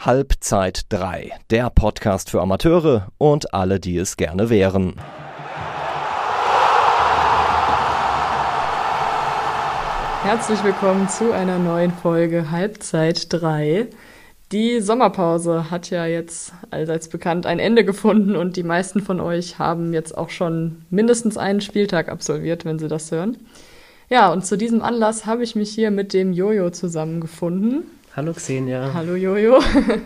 Halbzeit 3, der Podcast für Amateure und alle, die es gerne wären. Herzlich willkommen zu einer neuen Folge Halbzeit 3. Die Sommerpause hat ja jetzt allseits bekannt ein Ende gefunden und die meisten von euch haben jetzt auch schon mindestens einen Spieltag absolviert, wenn sie das hören. Ja, und zu diesem Anlass habe ich mich hier mit dem Jojo zusammengefunden. Hallo Xenia. Hallo Jojo.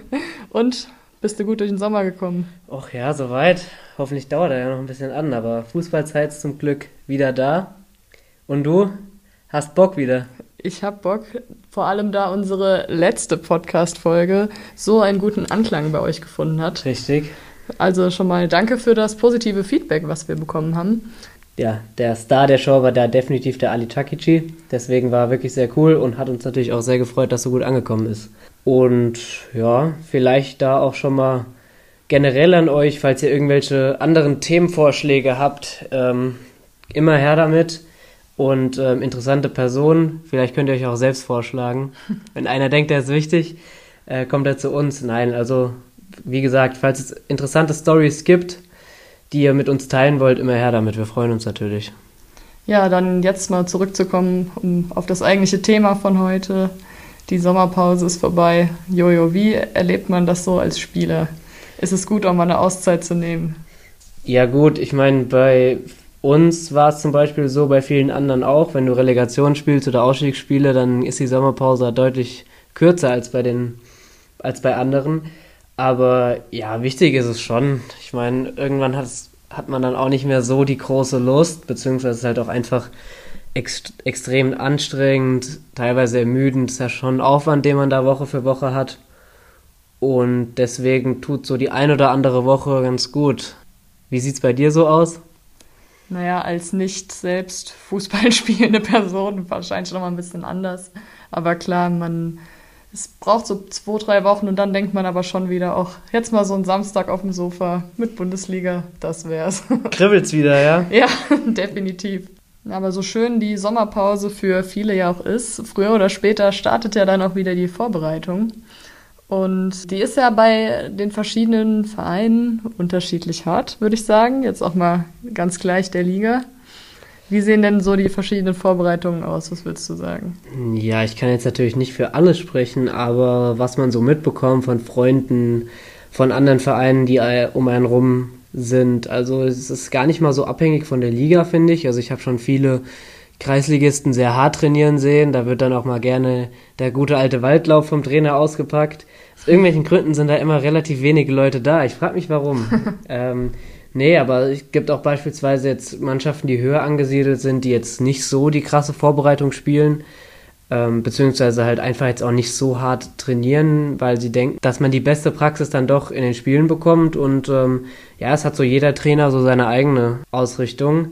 Und bist du gut durch den Sommer gekommen? Och ja, soweit. Hoffentlich dauert er ja noch ein bisschen an, aber Fußballzeit ist zum Glück wieder da. Und du hast Bock wieder? Ich hab Bock, vor allem da unsere letzte Podcast-Folge so einen guten Anklang bei euch gefunden hat. Richtig. Also schon mal danke für das positive Feedback, was wir bekommen haben ja, der Star der Show war da definitiv der Ali Takichi. Deswegen war er wirklich sehr cool und hat uns natürlich auch sehr gefreut, dass so gut angekommen ist. Und ja, vielleicht da auch schon mal generell an euch, falls ihr irgendwelche anderen Themenvorschläge habt, ähm, immer her damit. Und ähm, interessante Personen, vielleicht könnt ihr euch auch selbst vorschlagen. Wenn einer denkt, der ist wichtig, äh, kommt er zu uns. Nein, also wie gesagt, falls es interessante Stories gibt, die ihr mit uns teilen wollt, immer her damit. Wir freuen uns natürlich. Ja, dann jetzt mal zurückzukommen um auf das eigentliche Thema von heute. Die Sommerpause ist vorbei. Jojo, wie erlebt man das so als Spieler? Ist es gut, auch mal eine Auszeit zu nehmen? Ja gut, ich meine, bei uns war es zum Beispiel so, bei vielen anderen auch, wenn du Relegation spielst oder Ausstiegsspiele, dann ist die Sommerpause deutlich kürzer als bei den als bei anderen. Aber ja, wichtig ist es schon. Ich meine, irgendwann hat man dann auch nicht mehr so die große Lust, beziehungsweise ist halt auch einfach ext extrem anstrengend, teilweise ermüdend. Ist ja schon ein Aufwand, den man da Woche für Woche hat. Und deswegen tut so die ein oder andere Woche ganz gut. Wie sieht es bei dir so aus? Naja, als nicht selbst Fußball spielende Person wahrscheinlich noch mal ein bisschen anders. Aber klar, man es braucht so zwei, drei Wochen und dann denkt man aber schon wieder, auch jetzt mal so ein Samstag auf dem Sofa mit Bundesliga, das wär's. Kribbelt's wieder, ja? Ja, definitiv. Aber so schön die Sommerpause für viele ja auch ist, früher oder später startet ja dann auch wieder die Vorbereitung. Und die ist ja bei den verschiedenen Vereinen unterschiedlich hart, würde ich sagen. Jetzt auch mal ganz gleich der Liga. Wie sehen denn so die verschiedenen Vorbereitungen aus? Was würdest du sagen? Ja, ich kann jetzt natürlich nicht für alle sprechen, aber was man so mitbekommt von Freunden, von anderen Vereinen, die um einen rum sind, also es ist gar nicht mal so abhängig von der Liga, finde ich. Also ich habe schon viele Kreisligisten sehr hart trainieren sehen. Da wird dann auch mal gerne der gute alte Waldlauf vom Trainer ausgepackt. Aus irgendwelchen Gründen sind da immer relativ wenige Leute da. Ich frage mich warum. ähm, Nee, aber es gibt auch beispielsweise jetzt Mannschaften, die höher angesiedelt sind, die jetzt nicht so die krasse Vorbereitung spielen, ähm, beziehungsweise halt einfach jetzt auch nicht so hart trainieren, weil sie denken, dass man die beste Praxis dann doch in den Spielen bekommt und ähm, ja, es hat so jeder Trainer so seine eigene Ausrichtung.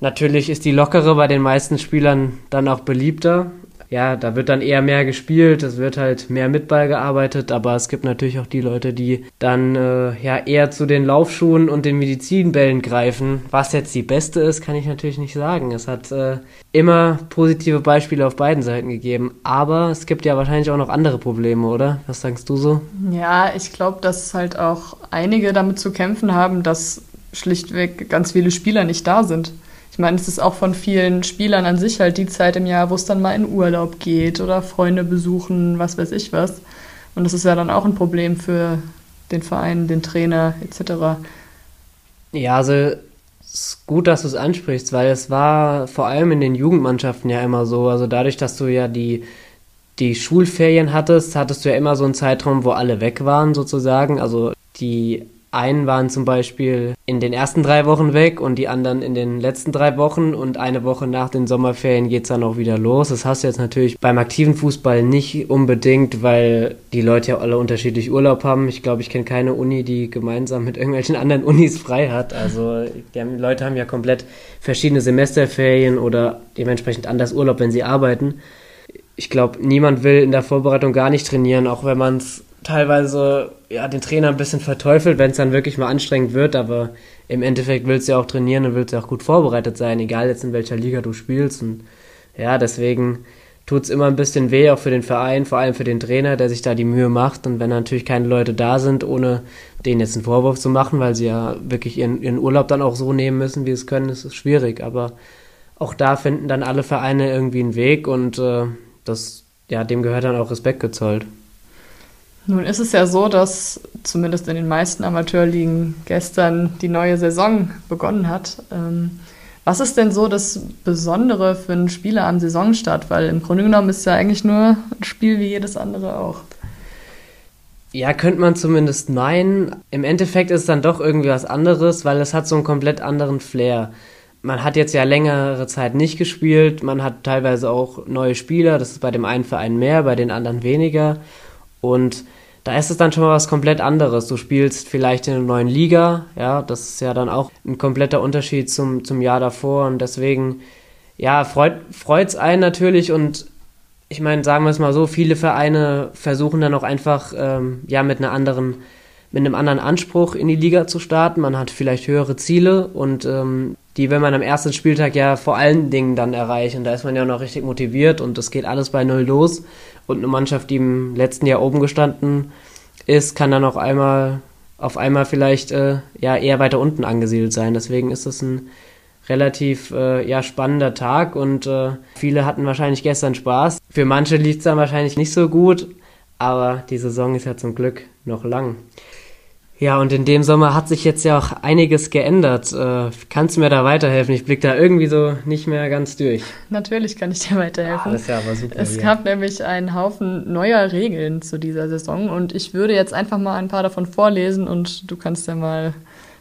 Natürlich ist die lockere bei den meisten Spielern dann auch beliebter, ja, da wird dann eher mehr gespielt, es wird halt mehr mit Ball gearbeitet, aber es gibt natürlich auch die Leute, die dann äh, ja eher zu den Laufschuhen und den Medizinbällen greifen. Was jetzt die beste ist, kann ich natürlich nicht sagen. Es hat äh, immer positive Beispiele auf beiden Seiten gegeben, aber es gibt ja wahrscheinlich auch noch andere Probleme, oder? Was sagst du so? Ja, ich glaube, dass halt auch einige damit zu kämpfen haben, dass schlichtweg ganz viele Spieler nicht da sind. Ich meine, es ist auch von vielen Spielern an sich halt die Zeit im Jahr, wo es dann mal in Urlaub geht oder Freunde besuchen, was weiß ich was. Und das ist ja dann auch ein Problem für den Verein, den Trainer etc. Ja, also es ist gut, dass du es ansprichst, weil es war vor allem in den Jugendmannschaften ja immer so. Also dadurch, dass du ja die, die Schulferien hattest, hattest du ja immer so einen Zeitraum, wo alle weg waren sozusagen. Also die einen waren zum Beispiel in den ersten drei Wochen weg und die anderen in den letzten drei Wochen und eine Woche nach den Sommerferien geht's dann auch wieder los. Das hast du jetzt natürlich beim aktiven Fußball nicht unbedingt, weil die Leute ja alle unterschiedlich Urlaub haben. Ich glaube, ich kenne keine Uni, die gemeinsam mit irgendwelchen anderen Unis frei hat. Also die Leute haben ja komplett verschiedene Semesterferien oder dementsprechend anders Urlaub, wenn sie arbeiten. Ich glaube, niemand will in der Vorbereitung gar nicht trainieren, auch wenn man es teilweise ja, den Trainer ein bisschen verteufelt, wenn es dann wirklich mal anstrengend wird, aber im Endeffekt willst du ja auch trainieren und willst ja auch gut vorbereitet sein, egal jetzt in welcher Liga du spielst. Und ja, deswegen tut es immer ein bisschen weh, auch für den Verein, vor allem für den Trainer, der sich da die Mühe macht. Und wenn natürlich keine Leute da sind, ohne denen jetzt einen Vorwurf zu machen, weil sie ja wirklich ihren, ihren Urlaub dann auch so nehmen müssen, wie es können, ist es schwierig. Aber auch da finden dann alle Vereine irgendwie einen Weg und äh, das, ja, dem gehört dann auch Respekt gezollt. Nun ist es ja so, dass zumindest in den meisten Amateurligen gestern die neue Saison begonnen hat. Ähm, was ist denn so das Besondere für einen Spieler am Saisonstart? Weil im Grunde genommen ist es ja eigentlich nur ein Spiel wie jedes andere auch. Ja, könnte man zumindest meinen. Im Endeffekt ist es dann doch irgendwie was anderes, weil es hat so einen komplett anderen Flair. Man hat jetzt ja längere Zeit nicht gespielt, man hat teilweise auch neue Spieler, das ist bei dem einen Verein mehr, bei den anderen weniger. Und da ist es dann schon mal was komplett anderes. Du spielst vielleicht in einer neuen Liga, ja, das ist ja dann auch ein kompletter Unterschied zum, zum Jahr davor und deswegen, ja, freut es einen natürlich und ich meine, sagen wir es mal so, viele Vereine versuchen dann auch einfach, ähm, ja, mit einer anderen, mit einem anderen Anspruch in die Liga zu starten. Man hat vielleicht höhere Ziele und ähm, die will man am ersten Spieltag ja vor allen Dingen dann erreichen. Da ist man ja noch richtig motiviert und das geht alles bei Null los. Und eine Mannschaft, die im letzten Jahr oben gestanden ist, kann dann auch einmal auf einmal vielleicht äh, ja eher weiter unten angesiedelt sein. Deswegen ist das ein relativ äh, ja, spannender Tag und äh, viele hatten wahrscheinlich gestern Spaß. Für manche lief es dann wahrscheinlich nicht so gut, aber die Saison ist ja zum Glück noch lang. Ja, und in dem Sommer hat sich jetzt ja auch einiges geändert. Äh, kannst du mir da weiterhelfen? Ich blicke da irgendwie so nicht mehr ganz durch. Natürlich kann ich dir weiterhelfen. Ah, das ist ja aber super. Es ja. gab nämlich einen Haufen neuer Regeln zu dieser Saison und ich würde jetzt einfach mal ein paar davon vorlesen und du kannst ja mal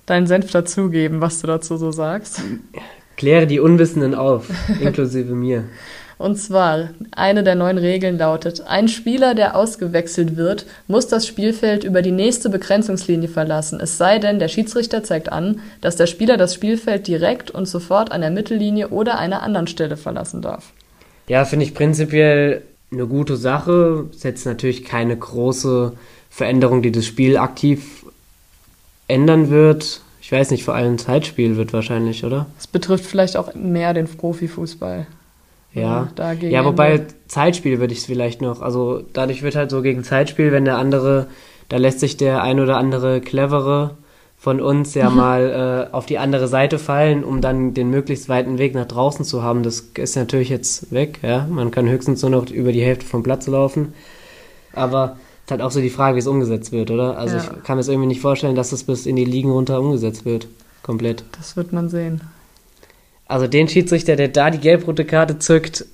deinen Senf dazugeben, was du dazu so sagst. Kläre die Unwissenden auf, inklusive mir. Und zwar, eine der neuen Regeln lautet, ein Spieler, der ausgewechselt wird, muss das Spielfeld über die nächste Begrenzungslinie verlassen, es sei denn, der Schiedsrichter zeigt an, dass der Spieler das Spielfeld direkt und sofort an der Mittellinie oder einer anderen Stelle verlassen darf. Ja, finde ich prinzipiell eine gute Sache. Ist jetzt natürlich keine große Veränderung, die das Spiel aktiv ändern wird. Ich weiß nicht, vor allem ein Zeitspiel wird wahrscheinlich, oder? Es betrifft vielleicht auch mehr den Profifußball. Ja, ja wobei Zeitspiel würde ich es vielleicht noch, also dadurch wird halt so gegen Zeitspiel, wenn der andere, da lässt sich der ein oder andere clevere von uns ja mal äh, auf die andere Seite fallen, um dann den möglichst weiten Weg nach draußen zu haben. Das ist natürlich jetzt weg, ja. Man kann höchstens nur noch über die Hälfte vom Platz laufen. Aber es ist halt auch so die Frage, wie es umgesetzt wird, oder? Also ja. ich kann mir es irgendwie nicht vorstellen, dass es bis in die Ligen runter umgesetzt wird. Komplett. Das wird man sehen. Also den Schiedsrichter, der da die gelb-rote Karte zückt,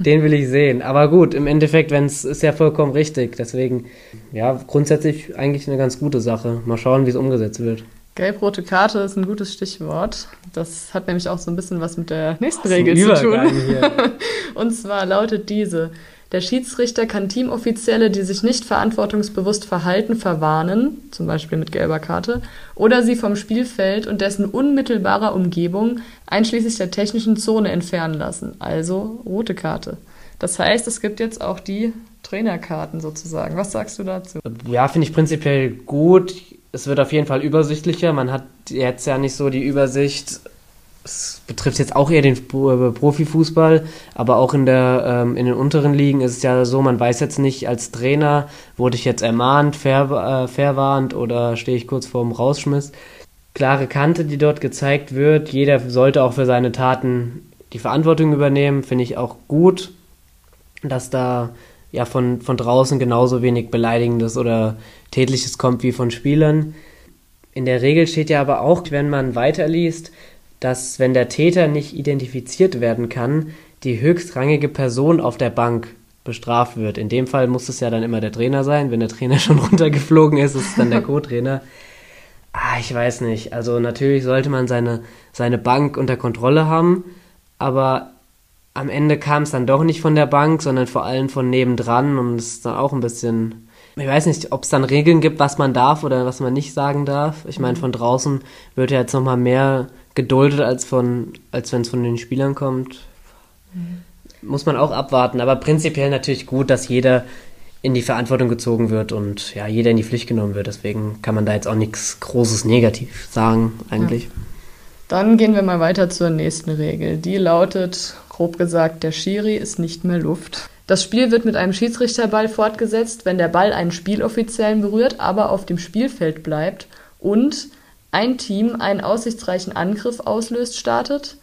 den will ich sehen. Aber gut, im Endeffekt, wenn es ist ja vollkommen richtig. Deswegen, ja, grundsätzlich eigentlich eine ganz gute Sache. Mal schauen, wie es umgesetzt wird. Gelb-rote Karte ist ein gutes Stichwort. Das hat nämlich auch so ein bisschen was mit der nächsten Regel zu tun. Und zwar lautet diese: der Schiedsrichter kann Teamoffizielle, die sich nicht verantwortungsbewusst verhalten, verwarnen, zum Beispiel mit gelber Karte, oder sie vom Spielfeld und dessen unmittelbarer Umgebung einschließlich der technischen Zone entfernen lassen, also rote Karte. Das heißt, es gibt jetzt auch die Trainerkarten sozusagen. Was sagst du dazu? Ja, finde ich prinzipiell gut. Es wird auf jeden Fall übersichtlicher. Man hat jetzt ja nicht so die Übersicht, es betrifft jetzt auch eher den äh, Profifußball, aber auch in, der, ähm, in den unteren Ligen ist es ja so, man weiß jetzt nicht als Trainer, wurde ich jetzt ermahnt, ver, äh, verwarnt oder stehe ich kurz vorm Rausschmiss. Klare Kante, die dort gezeigt wird. Jeder sollte auch für seine Taten die Verantwortung übernehmen. Finde ich auch gut, dass da ja von, von draußen genauso wenig Beleidigendes oder Tätliches kommt wie von Spielern. In der Regel steht ja aber auch, wenn man weiterliest, dass, wenn der Täter nicht identifiziert werden kann, die höchstrangige Person auf der Bank bestraft wird. In dem Fall muss es ja dann immer der Trainer sein. Wenn der Trainer schon runtergeflogen ist, ist es dann der Co-Trainer. Ah, ich weiß nicht. Also natürlich sollte man seine, seine Bank unter Kontrolle haben, aber am Ende kam es dann doch nicht von der Bank, sondern vor allem von nebendran und es ist dann auch ein bisschen. Ich weiß nicht, ob es dann Regeln gibt, was man darf oder was man nicht sagen darf. Ich meine, von draußen wird ja jetzt nochmal mehr geduldet, als, von, als wenn es von den Spielern kommt. Mhm. Muss man auch abwarten. Aber prinzipiell natürlich gut, dass jeder in die Verantwortung gezogen wird und ja, jeder in die Pflicht genommen wird. Deswegen kann man da jetzt auch nichts Großes negativ sagen, eigentlich. Ja. Dann gehen wir mal weiter zur nächsten Regel. Die lautet, grob gesagt, der Schiri ist nicht mehr Luft. Das Spiel wird mit einem Schiedsrichterball fortgesetzt, wenn der Ball einen Spieloffiziellen berührt, aber auf dem Spielfeld bleibt und ein Team einen aussichtsreichen Angriff auslöst, startet,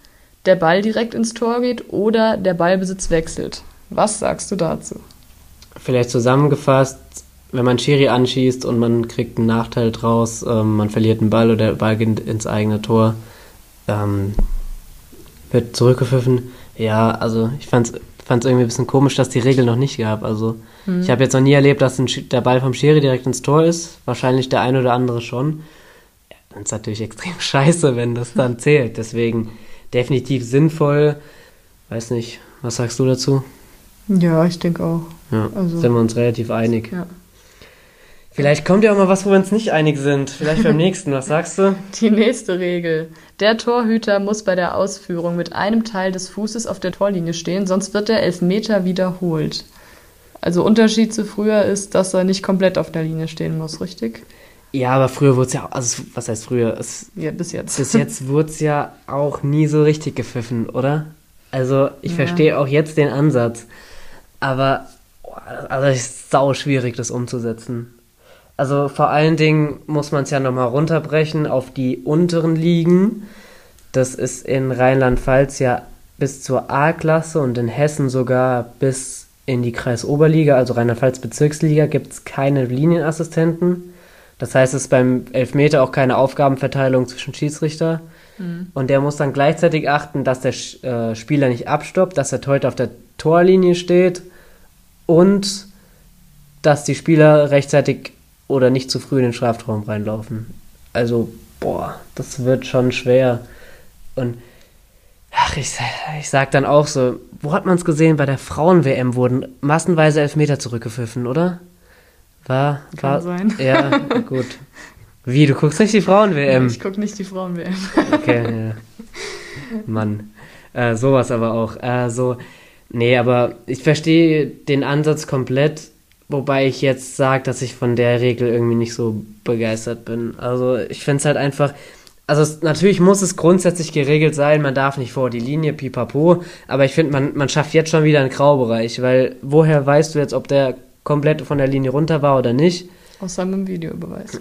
der Ball direkt ins Tor geht oder der Ballbesitz wechselt. Was sagst du dazu? Vielleicht zusammengefasst, wenn man Schiri anschießt und man kriegt einen Nachteil draus, ähm, man verliert einen Ball oder der Ball geht ins eigene Tor, ähm, wird zurückgepfiffen. Ja, also ich fand es irgendwie ein bisschen komisch, dass die Regel noch nicht gab. Also mhm. ich habe jetzt noch nie erlebt, dass ein, der Ball vom Schiri direkt ins Tor ist. Wahrscheinlich der eine oder andere schon. Dann ist natürlich extrem scheiße, wenn das dann zählt. Deswegen definitiv sinnvoll. Weiß nicht, was sagst du dazu? Ja, ich denke auch. Ja, also, sind wir uns relativ einig. Ja. Vielleicht kommt ja auch mal was, wo wir uns nicht einig sind. Vielleicht beim nächsten. Was sagst du? Die nächste Regel. Der Torhüter muss bei der Ausführung mit einem Teil des Fußes auf der Torlinie stehen, sonst wird der Elfmeter wiederholt. Also Unterschied zu früher ist, dass er nicht komplett auf der Linie stehen muss, richtig? Ja, aber früher wurde es ja, also was heißt früher? Es, ja, bis jetzt. Bis jetzt wurde es ja auch nie so richtig gepfiffen, oder? Also ich ja. verstehe auch jetzt den Ansatz, aber also es ist sau schwierig, das umzusetzen. Also vor allen Dingen muss man es ja nochmal runterbrechen auf die unteren Ligen. Das ist in Rheinland-Pfalz ja bis zur A-Klasse und in Hessen sogar bis in die Kreisoberliga, also Rheinland-Pfalz Bezirksliga, gibt es keine Linienassistenten. Das heißt, es ist beim Elfmeter auch keine Aufgabenverteilung zwischen Schiedsrichter. Mhm. Und der muss dann gleichzeitig achten, dass der äh, Spieler nicht abstoppt, dass er heute auf der Torlinie steht und dass die Spieler rechtzeitig oder nicht zu früh in den Strafraum reinlaufen. Also, boah, das wird schon schwer. Und ach, ich, ich sag dann auch so, wo hat man es gesehen? Bei der Frauen-WM wurden massenweise Elfmeter zurückgepfiffen, oder? War, Kann war, sein. Ja, gut. Wie, du guckst nicht die Frauen-WM? Ich guck nicht die Frauen-WM. Okay, ja. Mann. Äh, sowas aber auch. Äh, so, nee, aber ich verstehe den Ansatz komplett Wobei ich jetzt sage, dass ich von der Regel irgendwie nicht so begeistert bin. Also ich finde es halt einfach. Also es, natürlich muss es grundsätzlich geregelt sein, man darf nicht vor die Linie, pipapo, aber ich finde, man, man schafft jetzt schon wieder einen Graubereich, weil woher weißt du jetzt, ob der komplett von der Linie runter war oder nicht? Aus seinem Videobeweis.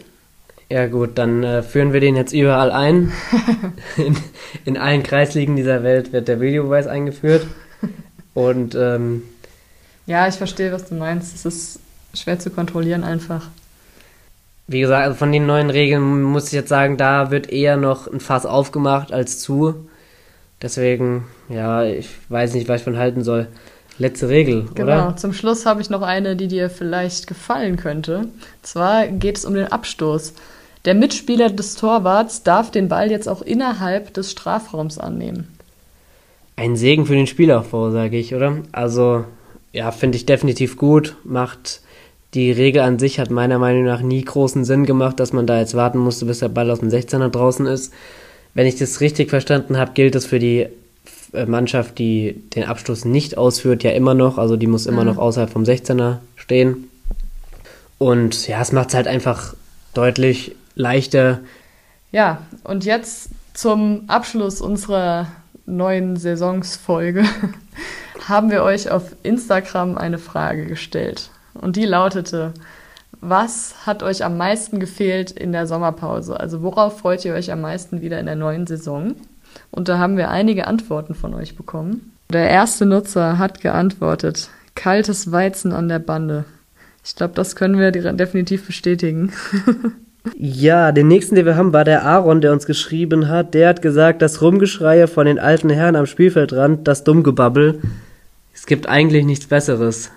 Ja gut, dann äh, führen wir den jetzt überall ein. in, in allen Kreisligen dieser Welt wird der Videobeweis eingeführt. Und ähm, ja, ich verstehe, was du meinst. Es ist schwer zu kontrollieren einfach. Wie gesagt, also von den neuen Regeln muss ich jetzt sagen, da wird eher noch ein Fass aufgemacht als zu. Deswegen, ja, ich weiß nicht, was ich von halten soll. Letzte Regel, genau. oder? Genau, zum Schluss habe ich noch eine, die dir vielleicht gefallen könnte. Und zwar geht es um den Abstoß. Der Mitspieler des Torwarts darf den Ball jetzt auch innerhalb des Strafraums annehmen. Ein Segen für den Spielaufbau, sage ich, oder? Also, ja, finde ich definitiv gut. Macht die Regel an sich hat meiner Meinung nach nie großen Sinn gemacht, dass man da jetzt warten musste, bis der Ball aus dem 16er draußen ist. Wenn ich das richtig verstanden habe, gilt es für die Mannschaft, die den Abstoß nicht ausführt, ja immer noch. Also die muss immer mhm. noch außerhalb vom 16er stehen. Und ja, es macht es halt einfach deutlich leichter. Ja, und jetzt zum Abschluss unserer neuen Saisonsfolge haben wir euch auf Instagram eine Frage gestellt. Und die lautete, was hat euch am meisten gefehlt in der Sommerpause? Also worauf freut ihr euch am meisten wieder in der neuen Saison? Und da haben wir einige Antworten von euch bekommen. Der erste Nutzer hat geantwortet, kaltes Weizen an der Bande. Ich glaube, das können wir definitiv bestätigen. ja, den nächsten, den wir haben, war der Aaron, der uns geschrieben hat. Der hat gesagt, das Rumgeschreie von den alten Herren am Spielfeldrand, das Dummgebabbel, es gibt eigentlich nichts Besseres.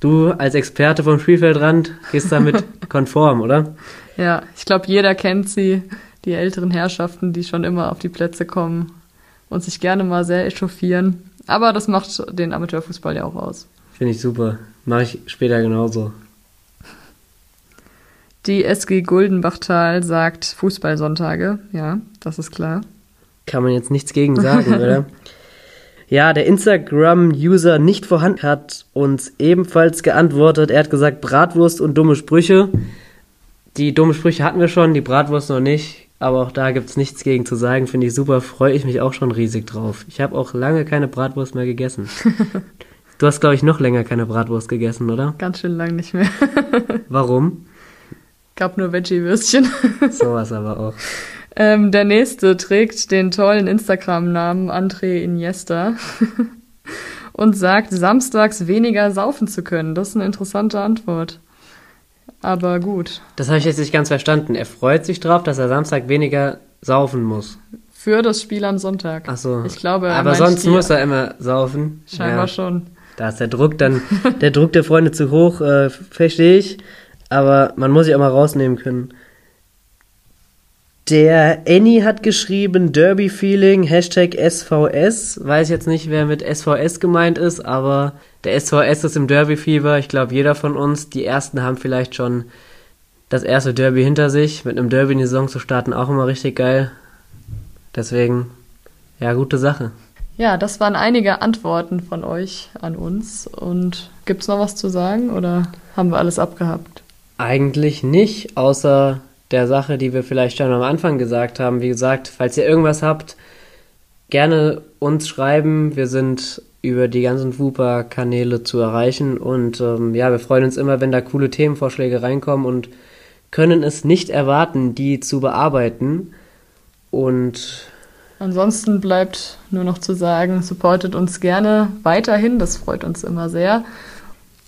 Du als Experte vom Spielfeldrand gehst damit konform, oder? Ja, ich glaube, jeder kennt sie, die älteren Herrschaften, die schon immer auf die Plätze kommen und sich gerne mal sehr echauffieren. Aber das macht den Amateurfußball ja auch aus. Finde ich super. Mache ich später genauso. Die SG Guldenbachtal sagt Fußballsonntage. Ja, das ist klar. Kann man jetzt nichts gegen sagen, oder? Ja, der Instagram-User nicht vorhanden hat uns ebenfalls geantwortet. Er hat gesagt, Bratwurst und dumme Sprüche. Die dumme Sprüche hatten wir schon, die Bratwurst noch nicht. Aber auch da gibt es nichts gegen zu sagen. Finde ich super, freue ich mich auch schon riesig drauf. Ich habe auch lange keine Bratwurst mehr gegessen. du hast, glaube ich, noch länger keine Bratwurst gegessen, oder? Ganz schön lang nicht mehr. Warum? Gab nur Veggie-Würstchen. Sowas aber auch. Ähm, der nächste trägt den tollen Instagram-Namen André Iniesta und sagt, samstags weniger saufen zu können. Das ist eine interessante Antwort. Aber gut. Das habe ich jetzt nicht ganz verstanden. Er freut sich drauf, dass er Samstag weniger saufen muss. Für das Spiel am Sonntag. Ach so. Ich glaube, er Aber sonst die- muss er immer saufen. Scheinbar Ja, schon. Da ist der Druck dann, der Druck der Freunde zu hoch, äh, verstehe ich. Aber man muss sich auch mal rausnehmen können. Der Annie hat geschrieben, Derby-Feeling, Hashtag SVS. Weiß jetzt nicht, wer mit SVS gemeint ist, aber der SVS ist im Derby-Fieber. Ich glaube, jeder von uns, die Ersten haben vielleicht schon das erste Derby hinter sich. Mit einem Derby in die Saison zu starten, auch immer richtig geil. Deswegen, ja, gute Sache. Ja, das waren einige Antworten von euch an uns. Und gibt's noch was zu sagen oder haben wir alles abgehabt? Eigentlich nicht, außer der Sache, die wir vielleicht schon am Anfang gesagt haben. Wie gesagt, falls ihr irgendwas habt, gerne uns schreiben. Wir sind über die ganzen Wooper-Kanäle zu erreichen. Und ähm, ja, wir freuen uns immer, wenn da coole Themenvorschläge reinkommen und können es nicht erwarten, die zu bearbeiten. Und Ansonsten bleibt nur noch zu sagen, supportet uns gerne weiterhin, das freut uns immer sehr.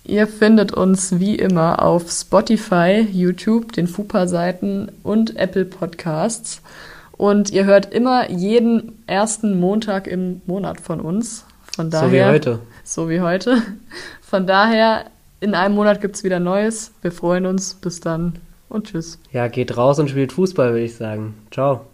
Ihr findet uns wie immer auf Spotify, YouTube, den FUPA-Seiten und Apple Podcasts. Und ihr hört immer jeden ersten Montag im Monat von uns. Von daher, so wie heute. So wie heute. Von daher, in einem Monat gibt's wieder Neues. Wir freuen uns. Bis dann und tschüss. Ja, geht raus und spielt Fußball, würde ich sagen. Ciao.